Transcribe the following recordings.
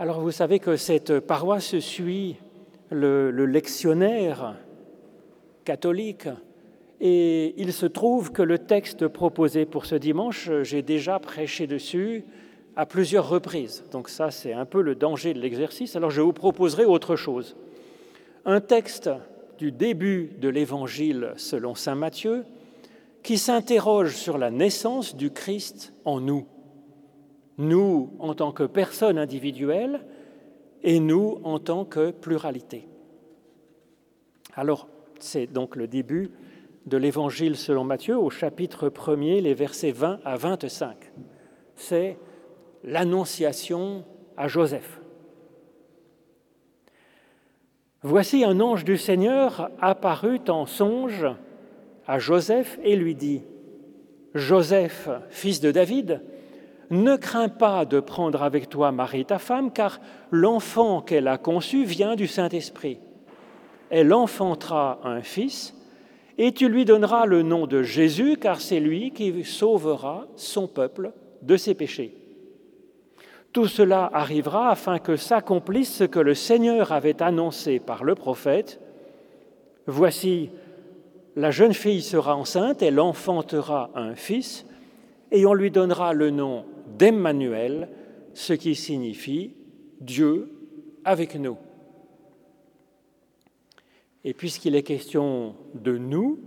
Alors vous savez que cette paroisse suit le, le lectionnaire catholique et il se trouve que le texte proposé pour ce dimanche, j'ai déjà prêché dessus à plusieurs reprises. Donc ça, c'est un peu le danger de l'exercice. Alors je vous proposerai autre chose. Un texte du début de l'Évangile selon Saint Matthieu qui s'interroge sur la naissance du Christ en nous. Nous en tant que personnes individuelles et nous en tant que pluralité. Alors, c'est donc le début de l'Évangile selon Matthieu au chapitre 1er, les versets 20 à 25. C'est l'annonciation à Joseph. Voici un ange du Seigneur apparut en songe à Joseph et lui dit, Joseph, fils de David, ne crains pas de prendre avec toi Marie ta femme, car l'enfant qu'elle a conçu vient du Saint-Esprit. Elle enfantera un fils, et tu lui donneras le nom de Jésus, car c'est lui qui sauvera son peuple de ses péchés. Tout cela arrivera afin que s'accomplisse ce que le Seigneur avait annoncé par le prophète. Voici, la jeune fille sera enceinte, elle enfantera un fils, et on lui donnera le nom d'Emmanuel, ce qui signifie Dieu avec nous. Et puisqu'il est question de nous,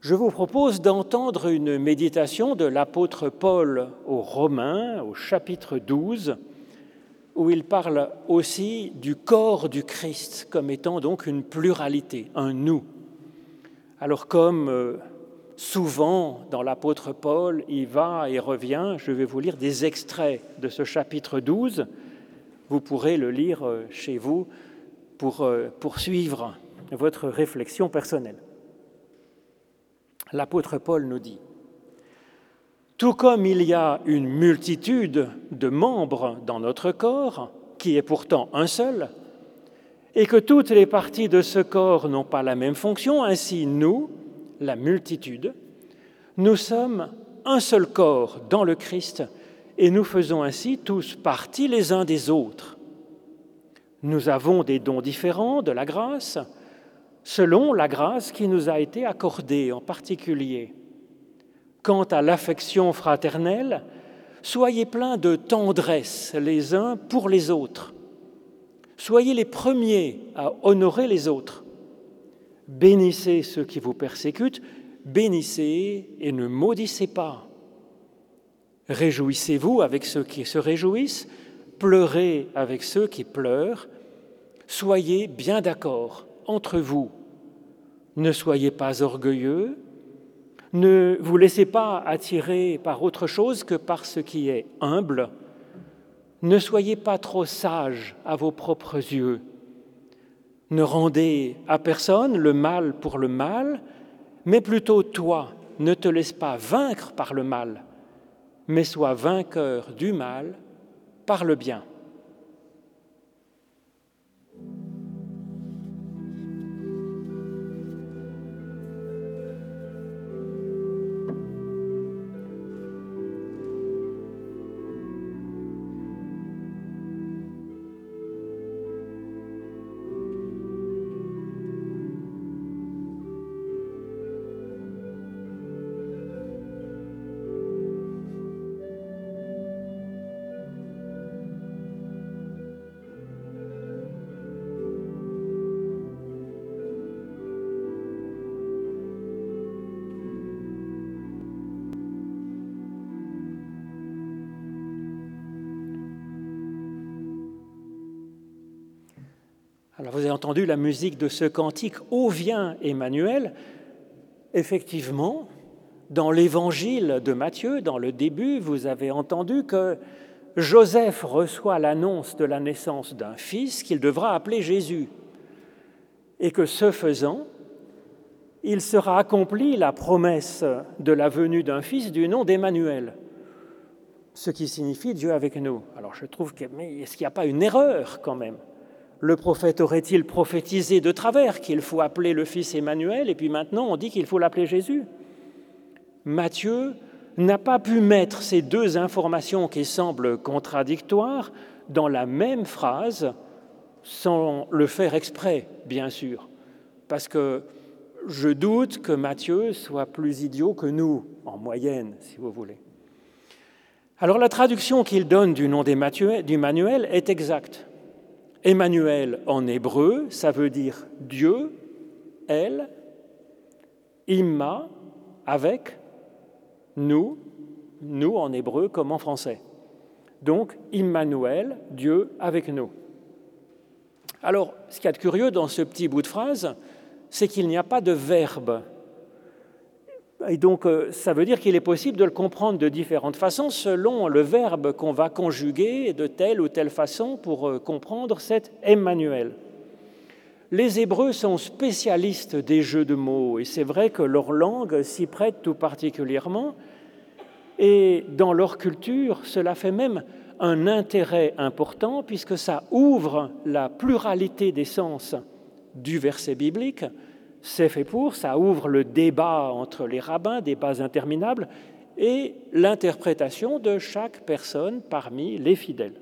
je vous propose d'entendre une méditation de l'apôtre Paul aux Romains, au chapitre 12, où il parle aussi du corps du Christ comme étant donc une pluralité, un nous. Alors comme euh, souvent dans l'apôtre Paul, il va et revient, je vais vous lire des extraits de ce chapitre 12. Vous pourrez le lire euh, chez vous pour euh, poursuivre votre réflexion personnelle. L'apôtre Paul nous dit, Tout comme il y a une multitude de membres dans notre corps, qui est pourtant un seul, et que toutes les parties de ce corps n'ont pas la même fonction, ainsi nous, la multitude, nous sommes un seul corps dans le Christ, et nous faisons ainsi tous partie les uns des autres. Nous avons des dons différents de la grâce, selon la grâce qui nous a été accordée en particulier. Quant à l'affection fraternelle, soyez pleins de tendresse les uns pour les autres. Soyez les premiers à honorer les autres. Bénissez ceux qui vous persécutent, bénissez et ne maudissez pas. Réjouissez-vous avec ceux qui se réjouissent, pleurez avec ceux qui pleurent, soyez bien d'accord entre vous. Ne soyez pas orgueilleux, ne vous laissez pas attirer par autre chose que par ce qui est humble, ne soyez pas trop sage à vos propres yeux, ne rendez à personne le mal pour le mal, mais plutôt toi, ne te laisse pas vaincre par le mal, mais sois vainqueur du mal par le bien. Entendu la musique de ce cantique Ô vient Emmanuel. Effectivement, dans l'évangile de Matthieu, dans le début, vous avez entendu que Joseph reçoit l'annonce de la naissance d'un fils qu'il devra appeler Jésus. Et que ce faisant, il sera accompli la promesse de la venue d'un fils du nom d'Emmanuel, ce qui signifie Dieu avec nous. Alors je trouve que, mais est-ce qu'il n'y a pas une erreur quand même? Le prophète aurait-il prophétisé de travers qu'il faut appeler le fils Emmanuel et puis maintenant on dit qu'il faut l'appeler Jésus? Matthieu n'a pas pu mettre ces deux informations qui semblent contradictoires dans la même phrase sans le faire exprès, bien sûr, parce que je doute que Matthieu soit plus idiot que nous, en moyenne, si vous voulez. Alors la traduction qu'il donne du nom du manuel est exacte. Emmanuel en hébreu, ça veut dire Dieu, elle, Imma, avec, nous, nous en hébreu comme en français. Donc, Immanuel, Dieu avec nous. Alors, ce qui est curieux dans ce petit bout de phrase, c'est qu'il n'y a pas de verbe. Et donc, euh, ça veut dire qu'il est possible de le comprendre de différentes façons selon le verbe qu'on va conjuguer de telle ou telle façon pour euh, comprendre cet Emmanuel. Les Hébreux sont spécialistes des jeux de mots et c'est vrai que leur langue s'y prête tout particulièrement. Et dans leur culture, cela fait même un intérêt important puisque ça ouvre la pluralité des sens du verset biblique. C'est fait pour, ça ouvre le débat entre les rabbins, débats interminables, et l'interprétation de chaque personne parmi les fidèles.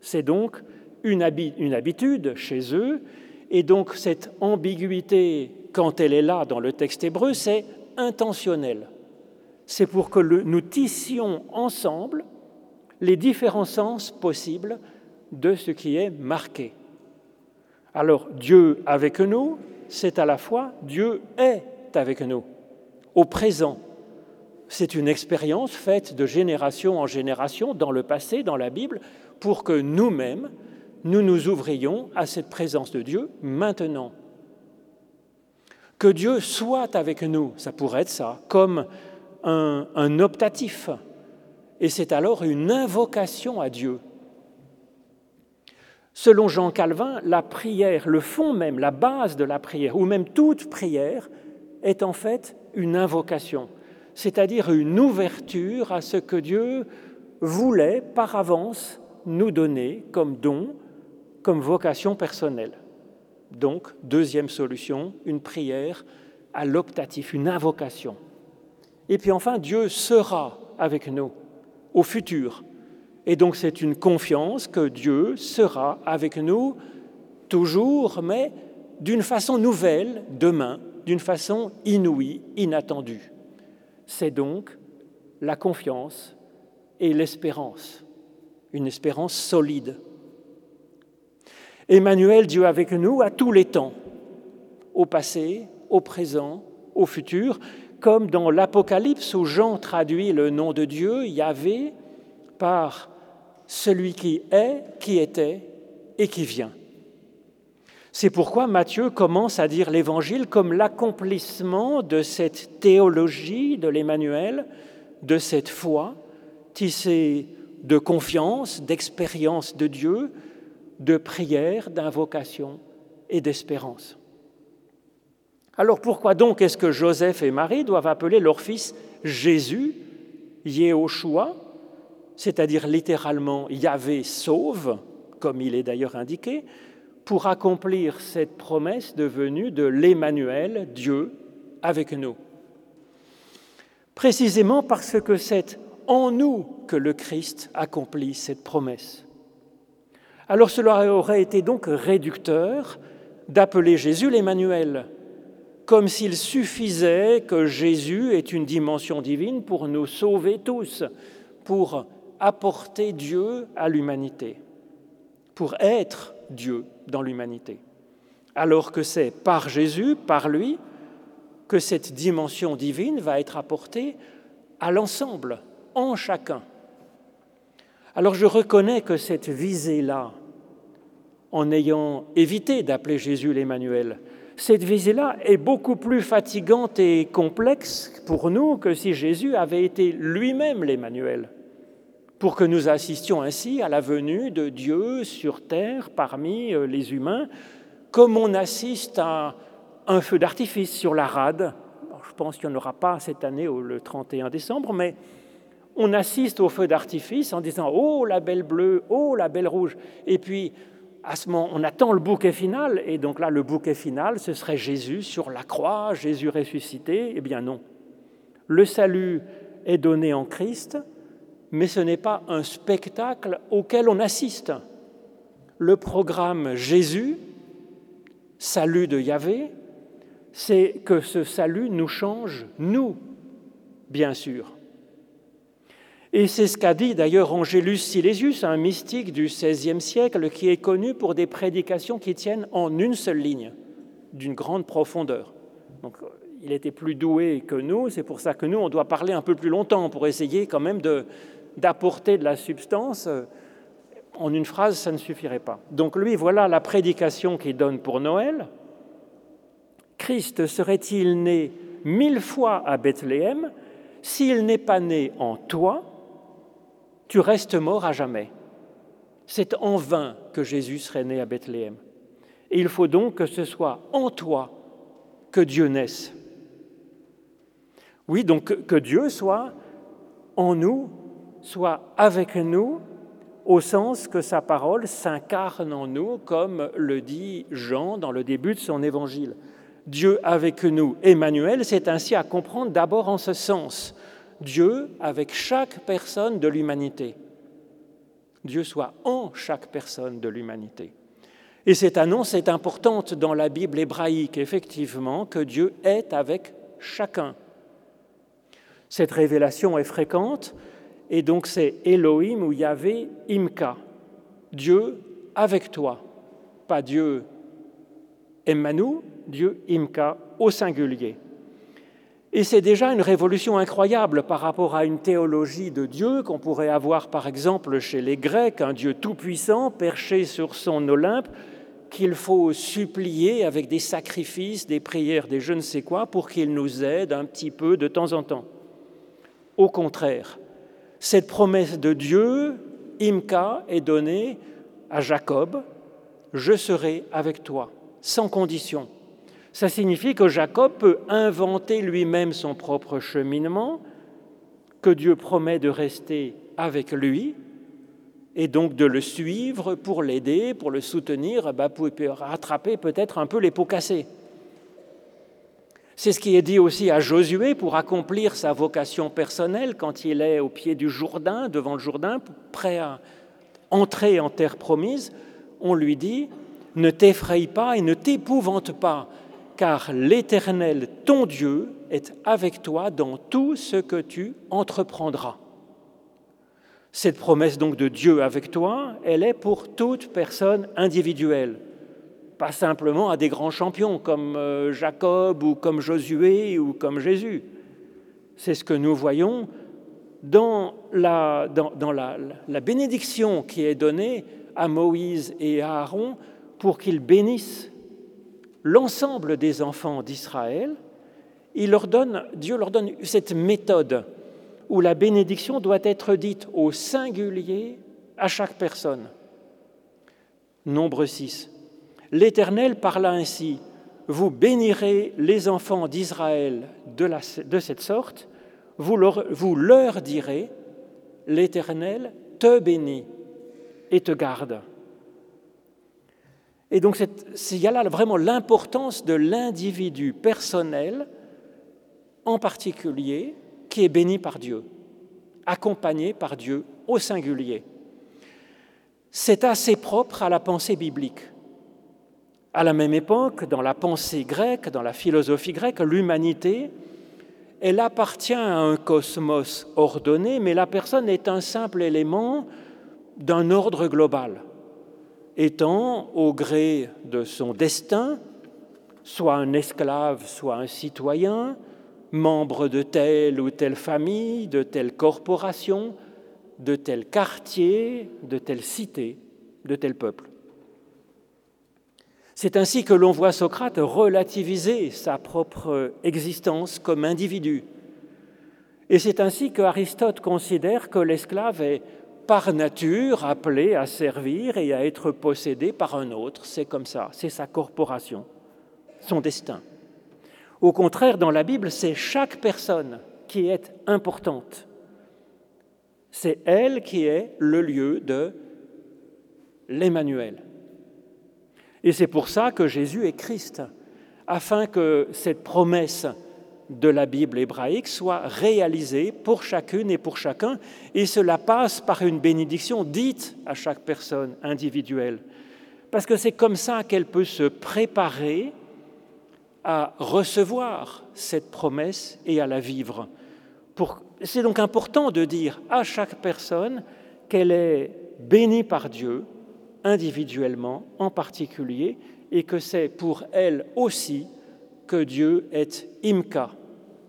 C'est donc une, habitude chez eux, et donc cette ambiguïté, quand elle est là dans le texte hébreu, c'est intentionnel. C'est pour que nous tissions ensemble les différents sens possibles de ce qui est marqué. Alors Dieu avec nous, c'est à la fois Dieu est avec nous, au présent. C'est une expérience faite de génération en génération dans le passé, dans la Bible, pour que nous-mêmes, nous nous ouvrions à cette présence de Dieu maintenant. Que Dieu soit avec nous, ça pourrait être ça, comme un, optatif. Et c'est alors une invocation à Dieu. Selon Jean Calvin, la prière, le fond même, la base de la prière, ou même toute prière, est en fait une invocation, c'est-à-dire une ouverture à ce que Dieu voulait par avance nous donner comme don, comme vocation personnelle. Donc, deuxième solution, une prière à l'optatif, une invocation. Et puis enfin, Dieu sera avec nous au futur, et donc c'est une confiance que Dieu sera avec nous toujours, mais d'une façon nouvelle demain, d'une façon inouïe, inattendue. C'est donc la confiance et l'espérance, une espérance solide. Emmanuel, Dieu avec nous à tous les temps, au passé, au présent, au futur, comme dans l'Apocalypse où Jean traduit le nom de Dieu, Yahvé, par celui qui est, qui était et qui vient. C'est pourquoi Matthieu commence à dire l'Évangile comme l'accomplissement de cette théologie de l'Emmanuel, de cette foi tissée de confiance, d'expérience de Dieu, de prière, d'invocation et d'espérance. Alors pourquoi donc est-ce que Joseph et Marie doivent appeler leur fils Jésus, Yehoshua, c'est-à-dire littéralement Yahvé sauve, comme il est d'ailleurs indiqué, pour accomplir cette promesse devenue de l'Emmanuel, Dieu avec nous. Précisément parce que c'est en nous que le Christ accomplit cette promesse. Alors cela aurait été donc réducteur d'appeler Jésus l'Emmanuel, comme s'il suffisait que Jésus ait une dimension divine pour nous sauver tous, pour apporter Dieu à l'humanité, pour être Dieu dans l'humanité. Alors que c'est par Jésus, par lui, que cette dimension divine va être apportée à l'ensemble, en chacun. Alors je reconnais que cette visée-là, en ayant évité d'appeler Jésus l'Emmanuel, cette visée-là est beaucoup plus fatigante et complexe pour nous que si Jésus avait été lui-même l'Emmanuel pour que nous assistions ainsi à la venue de Dieu sur terre parmi euh, les humains, comme on assiste à un feu d'artifice sur la rade. je pense qu'il n'y en aura pas cette année le 31 décembre, mais on assiste au feu d'artifice en disant Oh la belle bleue, oh la belle rouge. Et puis, à ce moment, on attend le bouquet final, et donc là, le bouquet final, ce serait Jésus sur la croix, Jésus ressuscité. Eh bien non. Le salut est donné en Christ, mais ce n'est pas un spectacle auquel on assiste. Le programme Jésus, salut de Yahvé, c'est que ce salut nous change, nous, bien sûr. Et c'est ce qu'a dit d'ailleurs Angélus Silesius, un mystique du XVIe siècle qui est connu pour des prédications qui tiennent en une seule ligne, d'une grande profondeur. Donc, il était plus doué que nous, c'est pour ça que nous, on doit parler un peu plus longtemps pour essayer quand même d'apporter de, la substance. En une phrase, ça ne suffirait pas. Donc lui, voilà la prédication qu'il donne pour Noël. Christ serait-il né mille fois à Bethléem? S'il n'est pas né en toi, tu restes mort à jamais. C'est en vain que Jésus serait né à Bethléem. Et il faut donc que ce soit en toi que Dieu naisse. Oui, donc que Dieu soit en nous, soit avec nous, au sens que sa parole s'incarne en nous, comme le dit Jean dans le début de son évangile. Dieu avec nous, Emmanuel, c'est ainsi à comprendre d'abord en ce sens. Dieu avec chaque personne de l'humanité. Dieu soit en chaque personne de l'humanité. Et cette annonce est importante dans la Bible hébraïque, effectivement, que Dieu est avec chacun. Cette révélation est fréquente, et donc c'est Elohim ou Yahvé Imka, Dieu avec toi, pas Dieu Emmanuel, Dieu Imka au singulier. Et c'est déjà une révolution incroyable par rapport à une théologie de Dieu qu'on pourrait avoir par exemple chez les Grecs, un Dieu tout-puissant perché sur son Olympe, qu'il faut supplier avec des sacrifices, des prières, des je ne sais quoi, pour qu'il nous aide un petit peu de temps en temps. Au contraire, cette promesse de Dieu, Imka, est donnée à Jacob, je serai avec toi, sans condition. Ça signifie que Jacob peut inventer lui-même son propre cheminement, que Dieu promet de rester avec lui, et donc de le suivre pour l'aider, pour le soutenir, bah, pour rattraper peut-être un peu les pots cassés. C'est ce qui est dit aussi à Josué pour accomplir sa vocation personnelle quand il est au pied du Jourdain, devant le Jourdain, prêt à entrer en terre promise. On lui dit, ne t'effraie pas et ne t'épouvante pas, car l'Éternel, ton Dieu, est avec toi dans tout ce que tu entreprendras. Cette promesse donc de Dieu avec toi, elle est pour toute personne individuelle pas simplement à des grands champions comme euh, Jacob ou comme Josué ou comme Jésus. C'est ce que nous voyons dans, la, bénédiction qui est donnée à Moïse et à Aaron pour qu'ils bénissent l'ensemble des enfants d'Israël. Il Dieu leur donne cette méthode où la bénédiction doit être dite au singulier à chaque personne. Nombre 6. L'Éternel parla ainsi, Vous bénirez les enfants d'Israël de, cette sorte, vous leur, direz, L'Éternel te bénit et te garde. Et donc il y a là vraiment l'importance de l'individu personnel, en particulier, qui est béni par Dieu, accompagné par Dieu au singulier. C'est assez propre à la pensée biblique. À la même époque, dans la pensée grecque, dans la philosophie grecque, l'humanité, elle appartient à un cosmos ordonné, mais la personne est un simple élément d'un ordre global, étant au gré de son destin, soit un esclave, soit un citoyen, membre de telle ou telle famille, de telle corporation, de tel quartier, de telle cité, de tel peuple. C'est ainsi que l'on voit Socrate relativiser sa propre existence comme individu. Et c'est ainsi que Aristote considère que l'esclave est par nature appelé à servir et à être possédé par un autre. C'est comme ça, c'est sa corporation, son destin. Au contraire, dans la Bible, c'est chaque personne qui est importante. C'est elle qui est le lieu de l'Emmanuel. Et c'est pour ça que Jésus est Christ, afin que cette promesse de la Bible hébraïque soit réalisée pour chacune et pour chacun, et cela passe par une bénédiction dite à chaque personne individuelle, parce que c'est comme ça qu'elle peut se préparer à recevoir cette promesse et à la vivre. C'est donc important de dire à chaque personne qu'elle est bénie par Dieu, individuellement en particulier, et que c'est pour elle aussi que Dieu est imka,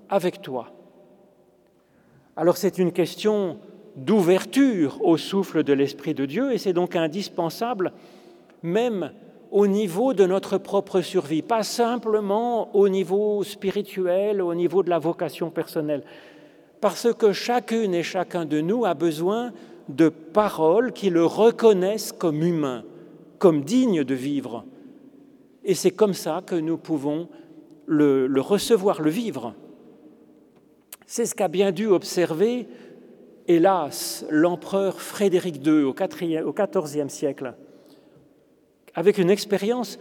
avec toi. Alors c'est une question d'ouverture au souffle de l'Esprit de Dieu et c'est donc indispensable même au niveau de notre propre survie, pas simplement au niveau spirituel, au niveau de la vocation personnelle, parce que chacune et chacun de nous a besoin de paroles qui le reconnaissent comme humain, comme digne de vivre. Et c'est comme ça que nous pouvons le, recevoir, le vivre. C'est ce qu'a bien dû observer, hélas, l'empereur Frédéric II au XIVe siècle, avec une expérience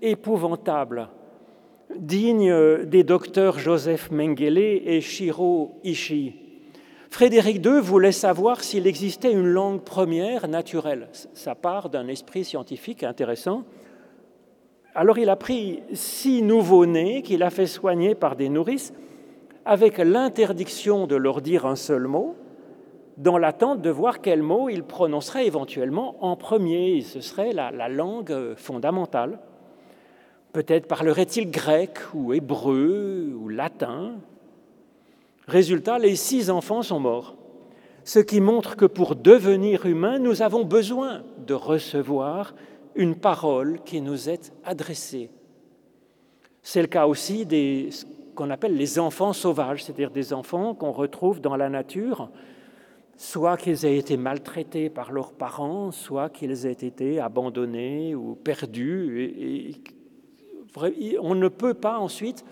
épouvantable, digne des docteurs Joseph Mengele et Shiro Ishii. Frédéric II voulait savoir s'il existait une langue première naturelle. Ça part d'un esprit scientifique intéressant. Alors il a pris six nouveaux-nés qu'il a fait soigner par des nourrices avec l'interdiction de leur dire un seul mot, dans l'attente de voir quel mot il prononcerait éventuellement en premier. Ce serait la, la langue fondamentale. Peut-être parlerait-il grec ou hébreu ou latin. Résultat, les six enfants sont morts. Ce qui montre que pour devenir humain, nous avons besoin de recevoir une parole qui nous est adressée. C'est le cas aussi des qu'on appelle les enfants sauvages, c'est-à-dire des enfants qu'on retrouve dans la nature, soit qu'ils aient été maltraités par leurs parents, soit qu'ils aient été abandonnés ou perdus. On ne peut pas ensuite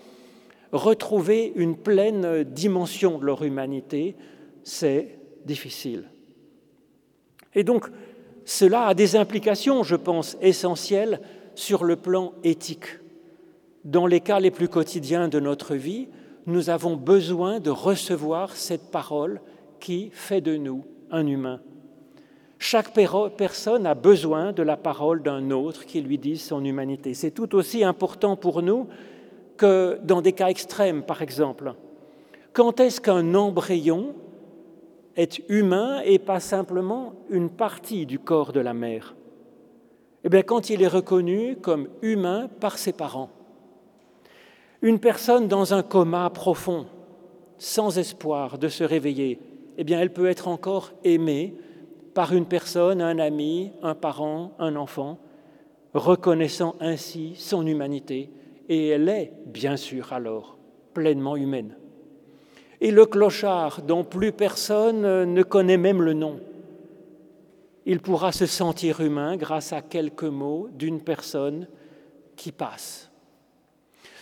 retrouver une pleine dimension de leur humanité, c'est difficile. Et donc, cela a des implications, je pense, essentielles sur le plan éthique. Dans les cas les plus quotidiens de notre vie, nous avons besoin de recevoir cette parole qui fait de nous un humain. Chaque personne a besoin de la parole d'un autre qui lui dise son humanité. C'est tout aussi important pour nous que dans des cas extrêmes, par exemple. Quand est-ce qu'un embryon est humain et pas simplement une partie du corps de la mère? Eh bien, quand il est reconnu comme humain par ses parents. Une personne dans un coma profond, sans espoir de se réveiller, eh bien, elle peut être encore aimée par une personne, un ami, un parent, un enfant, reconnaissant ainsi son humanité, et elle est, bien sûr, alors pleinement humaine et le clochard dont plus personne ne connaît même le nom. Il pourra se sentir humain grâce à quelques mots d'une personne qui passe.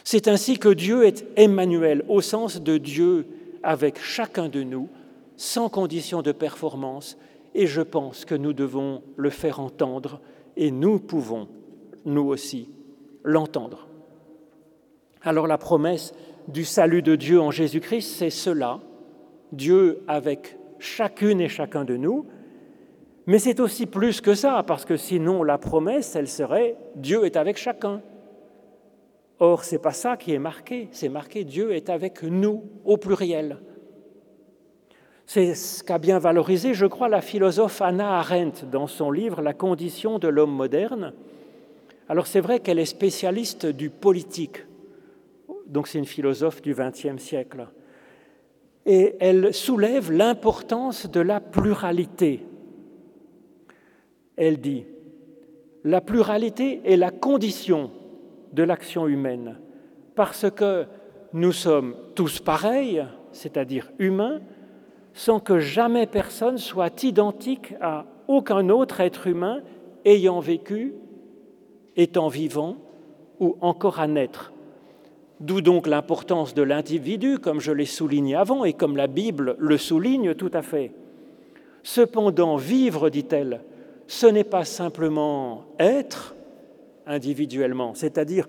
C'est ainsi que Dieu est Emmanuel, au sens de Dieu avec chacun de nous, sans condition de performance, et je pense que nous devons le faire entendre, et nous pouvons, nous aussi, l'entendre. Alors la promesse du salut de Dieu en Jésus-Christ, c'est cela, Dieu avec chacune et chacun de nous, mais c'est aussi plus que ça, parce que sinon la promesse, elle serait Dieu est avec chacun. Or, ce n'est pas ça qui est marqué, c'est marqué Dieu est avec nous au pluriel. C'est ce qu'a bien valorisé, je crois, la philosophe Anna Arendt dans son livre La condition de l'homme moderne. Alors c'est vrai qu'elle est spécialiste du politique, donc c'est une philosophe du XXe siècle. Et elle soulève l'importance de la pluralité. Elle dit, la pluralité est la condition de l'action humaine, parce que nous sommes tous pareils, c'est-à-dire humains, sans que jamais personne soit identique à aucun autre être humain ayant vécu, étant vivant ou encore à naître. D'où donc l'importance de l'individu, comme je l'ai souligné avant et comme la Bible le souligne tout à fait. Cependant, vivre, dit-elle, ce n'est pas simplement être individuellement, c'est-à-dire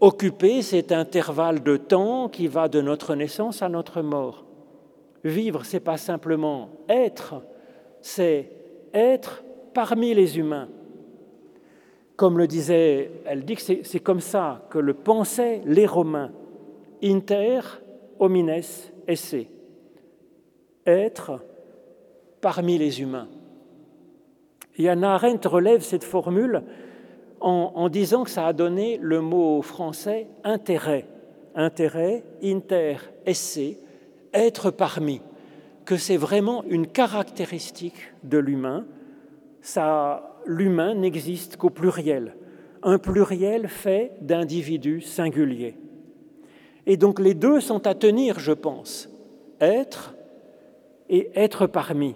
occuper cet intervalle de temps qui va de notre naissance à notre mort. Vivre, c'est pas simplement être, c'est être parmi les humains. Comme le disait, elle dit que c'est comme ça que le pensaient les Romains. Inter homines esse. Être parmi les humains. Et Anna Arendt relève cette formule en, disant que ça a donné le mot français intérêt. Intérêt, inter, esse, être parmi, que c'est vraiment une caractéristique de l'humain. Ça, l'humain n'existe qu'au pluriel. Un pluriel fait d'individus singuliers. Et donc les deux sont à tenir, je pense. Être et être parmi.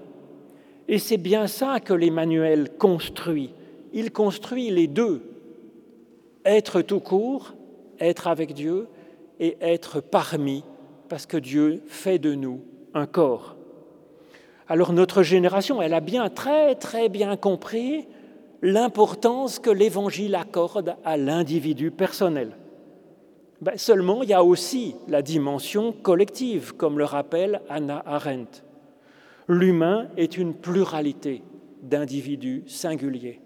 Et c'est bien ça que l'Emmanuel construit. Il construit les deux. Être tout court, être avec Dieu, et être parmi, parce que Dieu fait de nous un corps. Alors notre génération, elle a bien, très très bien compris l'importance que l'Évangile accorde à l'individu personnel. Ben, seulement, il y a aussi la dimension collective, comme le rappelle Anna Arendt. L'humain est une pluralité d'individus singuliers.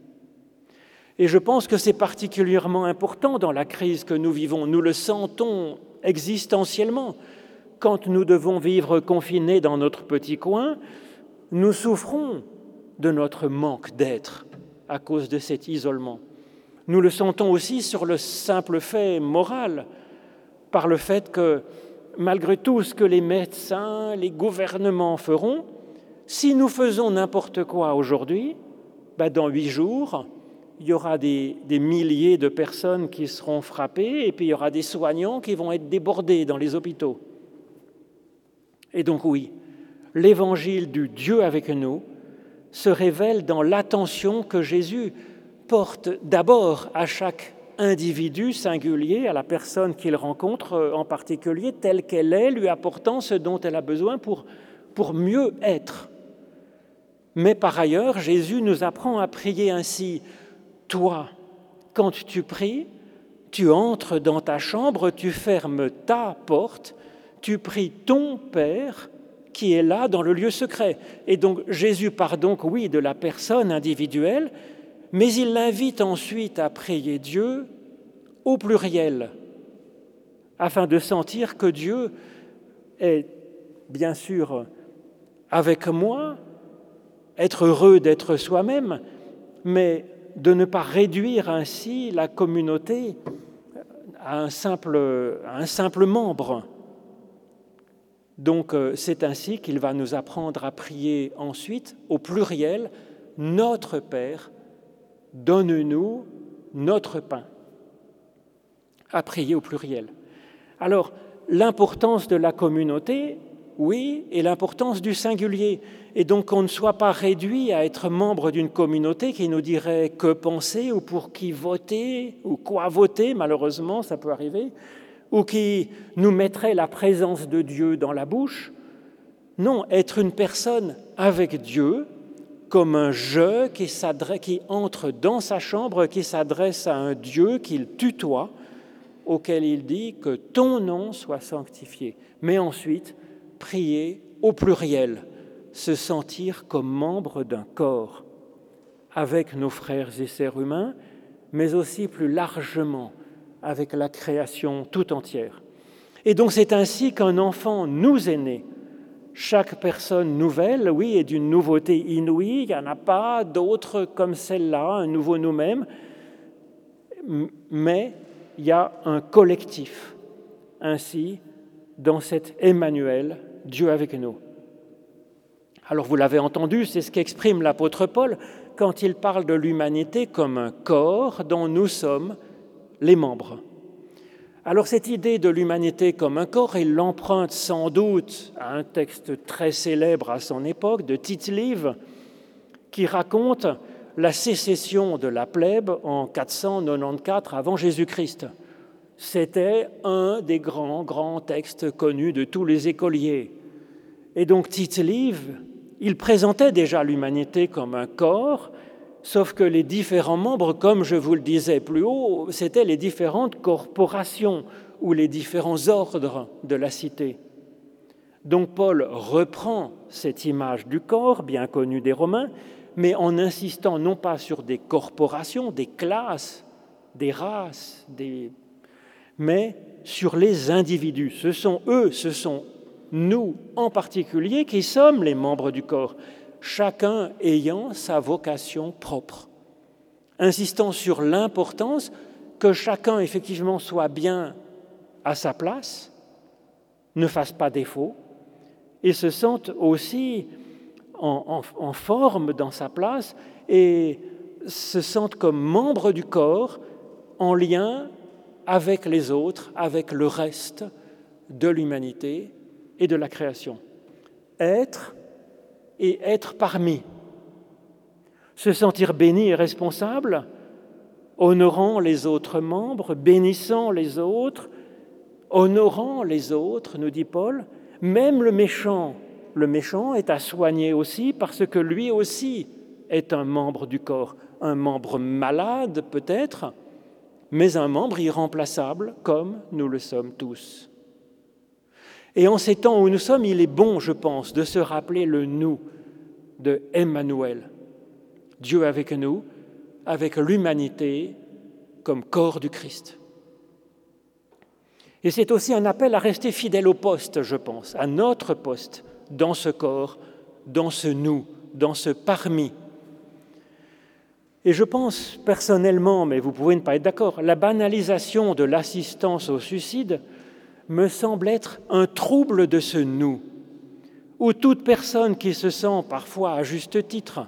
Et je pense que c'est particulièrement important dans la crise que nous vivons. Nous le sentons existentiellement. Quand nous devons vivre confinés dans notre petit coin, nous souffrons de notre manque d'être à cause de cet isolement. Nous le sentons aussi sur le simple fait moral, par le fait que malgré tout ce que les médecins, les gouvernements feront, si nous faisons n'importe quoi aujourd'hui, ben dans huit jours, il y aura des, milliers de personnes qui seront frappées et puis il y aura des soignants qui vont être débordés dans les hôpitaux. Et donc oui, l'évangile du Dieu avec nous se révèle dans l'attention que Jésus porte d'abord à chaque individu singulier, à la personne qu'il rencontre en particulier, telle qu'elle est, lui apportant ce dont elle a besoin pour, pour mieux être. Mais par ailleurs, Jésus nous apprend à prier ainsi. Toi, quand tu pries, tu entres dans ta chambre, tu fermes ta porte, tu pries ton Père qui est là dans le lieu secret. Et donc Jésus part donc, oui, de la personne individuelle, mais il l'invite ensuite à prier Dieu au pluriel, afin de sentir que Dieu est bien sûr avec moi, être heureux d'être soi-même, mais de ne pas réduire ainsi la communauté à un simple, à un simple membre. Donc euh, c'est ainsi qu'il va nous apprendre à prier ensuite au pluriel, Notre Père, donne-nous notre pain. À prier au pluriel. Alors l'importance de la communauté, oui, et l'importance du singulier. Et donc qu'on ne soit pas réduit à être membre d'une communauté qui nous dirait que penser ou pour qui voter ou quoi voter, malheureusement, ça peut arriver, ou qui nous mettrait la présence de Dieu dans la bouche. Non, être une personne avec Dieu comme un je qui, qui entre dans sa chambre, qui s'adresse à un Dieu qu'il tutoie, auquel il dit que ton nom soit sanctifié. Mais ensuite, prier au pluriel, se sentir comme membre d'un corps, avec nos frères et sœurs humains, mais aussi plus largement avec la création tout entière. Et donc c'est ainsi qu'un enfant nous est né. Chaque personne nouvelle, oui, est d'une nouveauté inouïe, il n'y en a pas d'autres comme celle-là, un nouveau nous-mêmes, mais il y a un collectif. Ainsi, dans cet Emmanuel, Dieu avec nous. Alors vous l'avez entendu, c'est ce qu'exprime l'apôtre Paul quand il parle de l'humanité comme un corps dont nous sommes les membres. Alors cette idée de l'humanité comme un corps, il l'emprunte sans doute à un texte très célèbre à son époque de Tite-Live qui raconte la sécession de la plèbe en 494 avant Jésus-Christ. C'était un des grands, grands textes connus de tous les écoliers. Et donc Tite-Live, il présentait déjà l'humanité comme un corps, sauf que les différents membres, comme je vous le disais plus haut, c'étaient les différentes corporations ou les différents ordres de la cité. Donc Paul reprend cette image du corps, bien connue des Romains, mais en insistant non pas sur des corporations, des classes, des races, mais sur les individus. Ce sont eux, ce sont nous en particulier qui sommes les membres du corps, chacun ayant sa vocation propre, insistant sur l'importance que chacun effectivement soit bien à sa place, ne fasse pas défaut, et se sente aussi en, forme dans sa place et se sentent comme membres du corps en lien avec les autres, avec le reste de l'humanité et de la création. Être et être parmi. Se sentir béni et responsable, honorant les autres membres, bénissant les autres, honorant les autres, nous dit Paul, même le méchant le méchant est à soigner aussi parce que lui aussi est un membre du corps, un membre malade peut-être, mais un membre irremplaçable comme nous le sommes tous. Et en ces temps où nous sommes, il est bon, je pense, de se rappeler le nous de Emmanuel, Dieu avec nous, avec l'humanité comme corps du Christ. Et c'est aussi un appel à rester fidèle au poste, je pense, à notre poste, dans ce corps, dans ce nous, dans ce parmi. Et je pense personnellement, mais vous pouvez ne pas être d'accord, la banalisation de l'assistance au suicide me semble être un trouble de ce nous, où toute personne qui se sent parfois à juste titre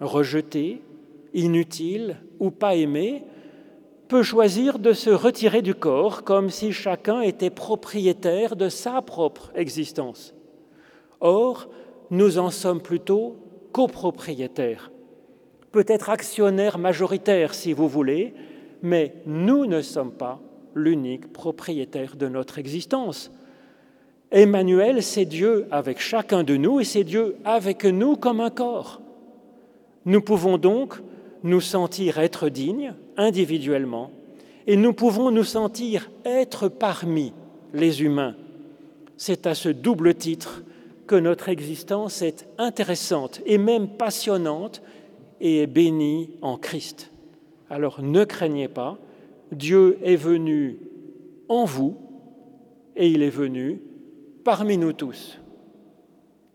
rejetée, inutile ou pas aimée, peut choisir de se retirer du corps comme si chacun était propriétaire de sa propre existence. Or, nous en sommes plutôt copropriétaires, peut-être actionnaires majoritaires si vous voulez, mais nous ne sommes pas l'unique propriétaire de notre existence. Emmanuel, c'est Dieu avec chacun de nous et c'est Dieu avec nous comme un corps. Nous pouvons donc nous sentir être dignes individuellement et nous pouvons nous sentir être parmi les humains. C'est à ce double titre que notre existence est intéressante et même passionnante et est bénie en Christ. Alors ne craignez pas, Dieu est venu en vous et il est venu parmi nous tous.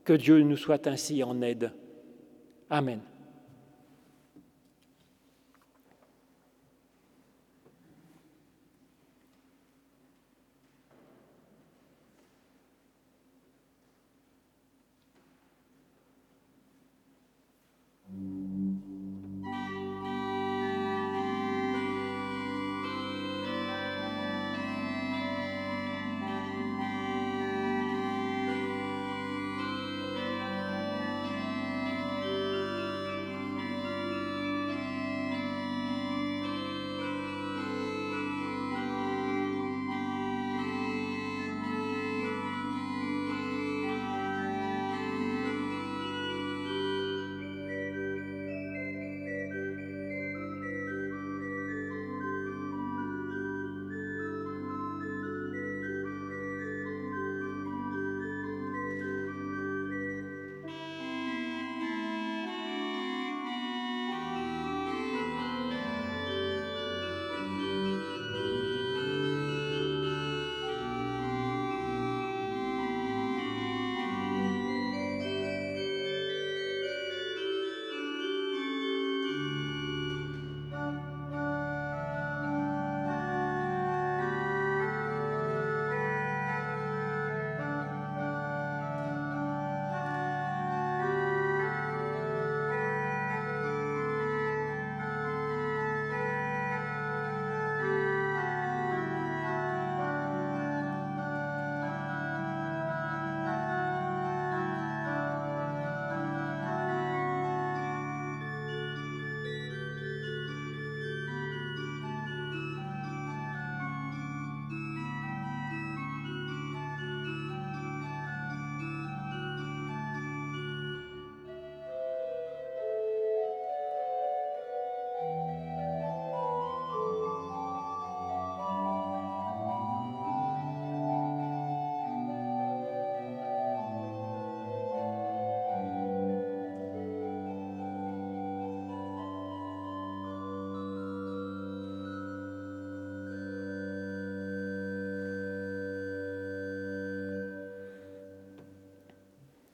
Que Dieu nous soit ainsi en aide. Amen.